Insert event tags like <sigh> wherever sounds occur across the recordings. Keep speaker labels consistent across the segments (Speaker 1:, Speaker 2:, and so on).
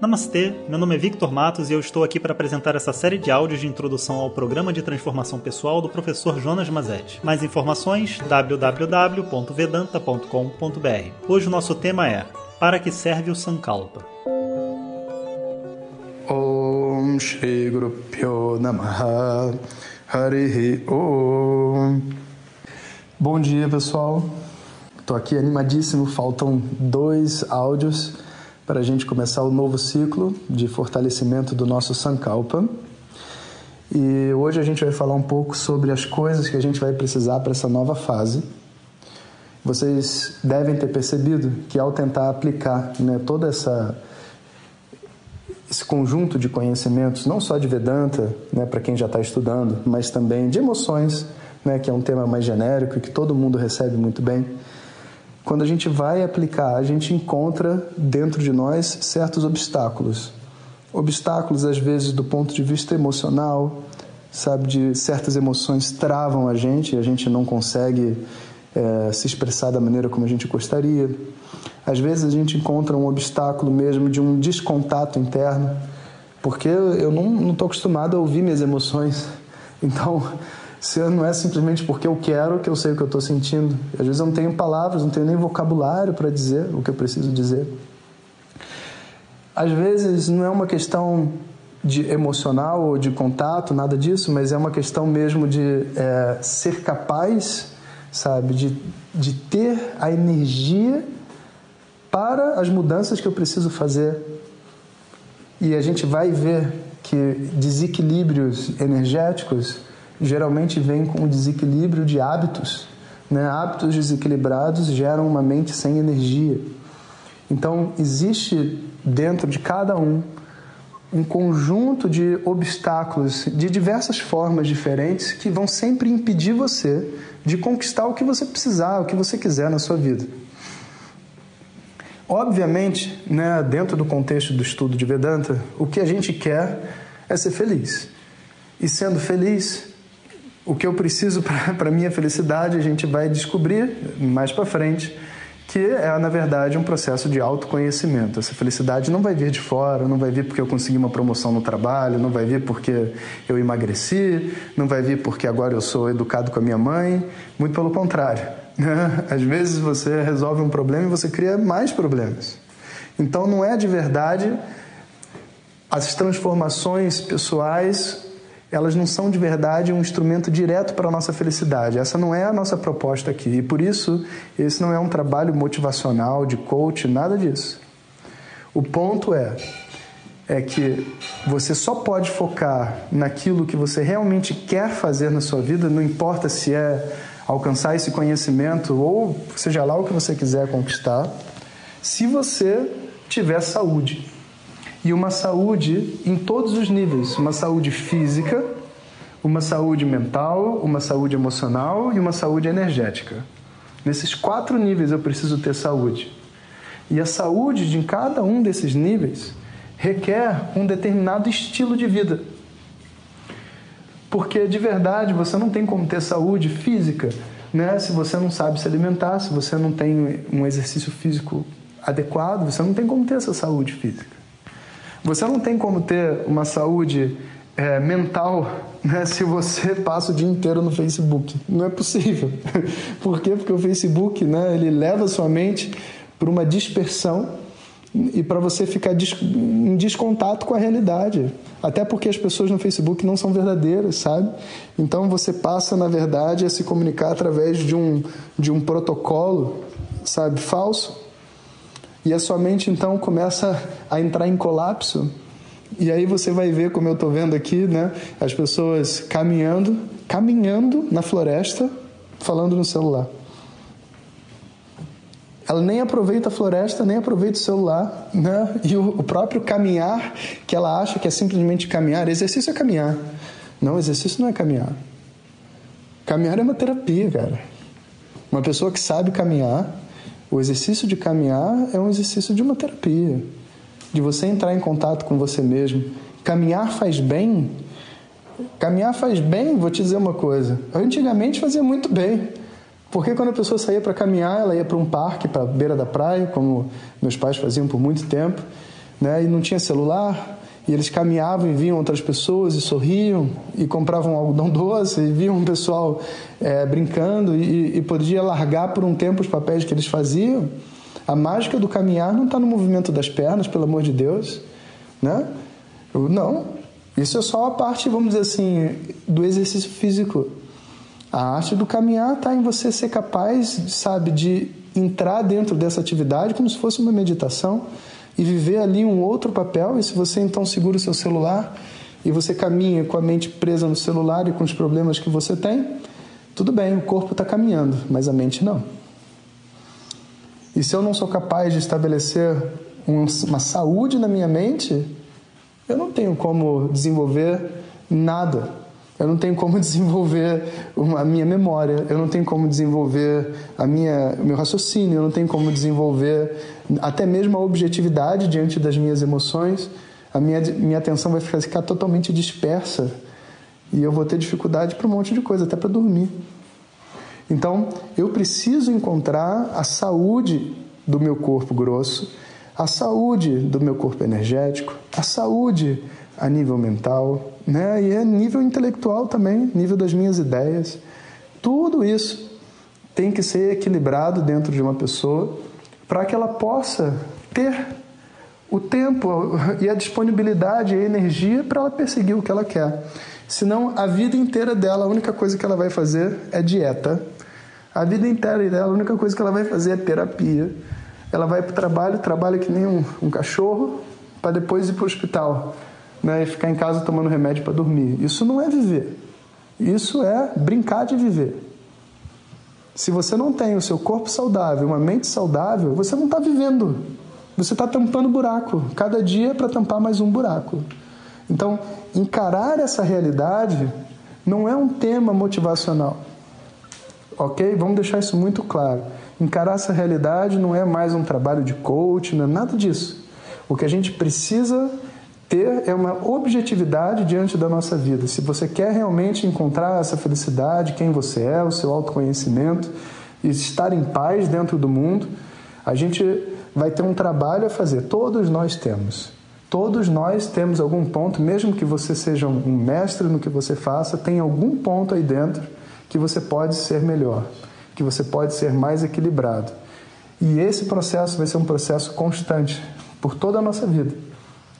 Speaker 1: Namastê, meu nome é Victor Matos e eu estou aqui para apresentar essa série de áudios de introdução ao programa de transformação pessoal do professor Jonas Mazetti. Mais informações www.vedanta.com.br. Hoje o nosso tema é Para que serve o Sankalpa?
Speaker 2: Om Shri Guru Namaha Harihi Om Bom dia pessoal, estou aqui animadíssimo, faltam dois áudios para a gente começar o novo ciclo de fortalecimento do nosso Sankalpa. E hoje a gente vai falar um pouco sobre as coisas que a gente vai precisar para essa nova fase. Vocês devem ter percebido que ao tentar aplicar né, toda essa esse conjunto de conhecimentos, não só de Vedanta, né, para quem já está estudando, mas também de emoções, né, que é um tema mais genérico e que todo mundo recebe muito bem quando a gente vai aplicar, a gente encontra dentro de nós certos obstáculos. Obstáculos, às vezes, do ponto de vista emocional, sabe, de certas emoções travam a gente e a gente não consegue é, se expressar da maneira como a gente gostaria. Às vezes a gente encontra um obstáculo mesmo de um descontato interno, porque eu não estou acostumado a ouvir minhas emoções. <laughs> Então, se não é simplesmente porque eu quero que eu sei o que eu estou sentindo. Às vezes eu não tenho palavras, não tenho nem vocabulário para dizer o que eu preciso dizer. Às vezes não é uma questão de emocional ou de contato, nada disso, mas é uma questão mesmo de é, ser capaz, sabe, de, de ter a energia para as mudanças que eu preciso fazer. E a gente vai ver que desequilíbrios energéticos geralmente vem com o desequilíbrio de hábitos. Né? Hábitos desequilibrados geram uma mente sem energia. Então, existe dentro de cada um um conjunto de obstáculos de diversas formas diferentes que vão sempre impedir você de conquistar o que você precisar, o que você quiser na sua vida. Obviamente, né, dentro do contexto do estudo de Vedanta, o que a gente quer é ser feliz. E sendo feliz, o que eu preciso <laughs> para minha felicidade, a gente vai descobrir mais para frente, que é, na verdade, um processo de autoconhecimento. Essa felicidade não vai vir de fora, não vai vir porque eu consegui uma promoção no trabalho, não vai vir porque eu emagreci, não vai vir porque agora eu sou educado com a minha mãe, muito pelo contrário. <laughs> Né? Às vezes você resolve um problema e você cria mais problemas. Então não é de verdade as transformações pessoais elas não são de verdade um instrumento direto para a nossa felicidade. Essa não é a nossa proposta aqui. E por isso, esse não é um trabalho motivacional, de coach, nada disso. O ponto é é que você só pode focar naquilo que você realmente quer fazer na sua vida, não importa se é alcançar esse conhecimento ou seja lá o que você quiser conquistar, se você tiver saúde e uma saúde em todos os níveis: uma saúde física, uma saúde mental, uma saúde emocional e uma saúde energética. Nesses quatro níveis eu preciso ter saúde. E a saúde de cada um desses níveis requer um determinado estilo de vida. Porque de verdade você não tem como ter saúde física né? se você não sabe se alimentar, se você não tem um exercício físico adequado, você não tem como ter essa saúde física. Você não tem como ter uma saúde é, mental né, se você passa o dia inteiro no Facebook. Não é possível. <laughs> Por quê? Porque o Facebook né, ele leva a sua mente para uma dispersão e para você ficar em descontato com a realidade. Até porque as pessoas no Facebook não são verdadeiras, sabe? Então você passa, na verdade, a se comunicar através de um, de um protocolo, sabe, falso e a sua mente então começa a entrar em colapso. E aí você vai ver, como eu estou vendo aqui, né, as pessoas caminhando, caminhando na floresta, falando no celular. Ela nem aproveita a floresta, nem aproveita o celular, né? E o, o próprio caminhar, que ela acha que é simplesmente caminhar, exercício é caminhar. Não, exercício não é caminhar. Caminhar é uma terapia, cara. Uma pessoa que sabe caminhar, o exercício de caminhar é um exercício de uma terapia, de você entrar em contato com você mesmo. Caminhar faz bem. Caminhar faz bem, vou te dizer uma coisa. Antigamente fazia muito bem. Porque quando a pessoa saía para caminhar, ela ia para um parque, para a beira da praia, como meus pais faziam por muito tempo. né? e não tinha celular, e eles caminhavam e viam outras pessoas e sorriam e compravam algodão <laughs> doce e viam o pessoal é, brincando e, e podia largar por um tempo os papéis que eles faziam. A mágica do caminhar não está no movimento das pernas, pelo amor de Deus, né? Não, isso é só a parte, vamos dizer assim, do exercício físico. A arte do caminhar está em você ser capaz, sabe, de entrar dentro dessa atividade como se fosse uma meditação e viver ali um outro papel. E se você então segura o seu celular e você caminha com a mente presa no celular e com os problemas que você tem, tudo bem, o corpo está caminhando, mas a mente não. E se eu não sou capaz de estabelecer uma saúde na minha mente, eu não tenho como desenvolver nada eu não tenho como <laughs> desenvolver a minha memória, eu não tenho como desenvolver a minha, o meu raciocínio, eu não tenho como desenvolver até mesmo a objetividade diante das minhas emoções. A minha, minha atenção vai ficar, totalmente dispersa e eu vou ter dificuldade para um monte de coisa, até para dormir. Então, eu preciso encontrar a saúde do meu corpo grosso, a saúde do meu corpo energético, a saúde a nível mental, né? E a nível intelectual também, nível das minhas ideias. Tudo isso tem que ser equilibrado dentro de uma pessoa para que ela possa ter o tempo e a disponibilidade e a energia para ela perseguir o que ela quer. Senão, a vida inteira dela, a única coisa que ela vai fazer é dieta. A vida inteira dela, a única coisa que ela vai fazer é terapia. Ela vai para o trabalho, trabalha que nem um, um cachorro, para depois ir para o hospital né, e ficar em casa tomando remédio para dormir. Isso não é viver. Isso é brincar de viver. Se você não tem o seu corpo saudável, uma mente saudável, você não está vivendo. Você está tampando buraco. Cada dia é para tampar mais um buraco. Então, encarar essa realidade não é um tema motivacional. Ok? Vamos deixar isso muito claro. Encarar essa realidade não é mais um trabalho de coach, não é nada disso. O que a gente precisa ter é uma objetividade diante da nossa vida. Se você quer realmente encontrar essa felicidade, quem você é, o seu autoconhecimento e estar em paz dentro do mundo, a gente vai ter um trabalho a fazer. Todos nós temos. Todos nós temos algum ponto, mesmo que você seja um mestre no que você faça, tem algum ponto aí dentro que você pode ser melhor, que você pode ser mais equilibrado. E esse processo vai ser um processo constante por toda a nossa vida.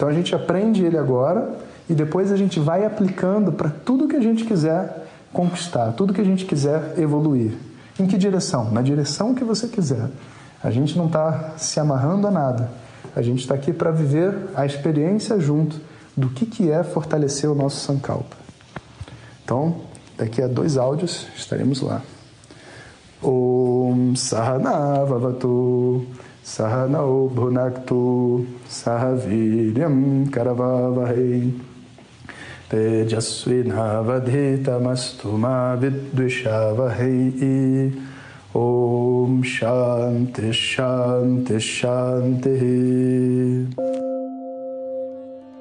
Speaker 2: Então a gente aprende ele agora e depois a gente vai aplicando para tudo que a gente quiser conquistar, tudo que a gente quiser evoluir. Em que direção? Na direção que você quiser. A gente não está se amarrando a nada. A gente está aqui para viver a experiência junto do que, que é fortalecer o nosso Sankalpa. Então, daqui a dois áudios estaremos lá. Om सह नौ भुनक्तु सह वीर्यं करवावहै। तेजस्विनावधितमस्तु मा विद्विषावहै। ॐ शान्तिः शान्तिः शान्तिः।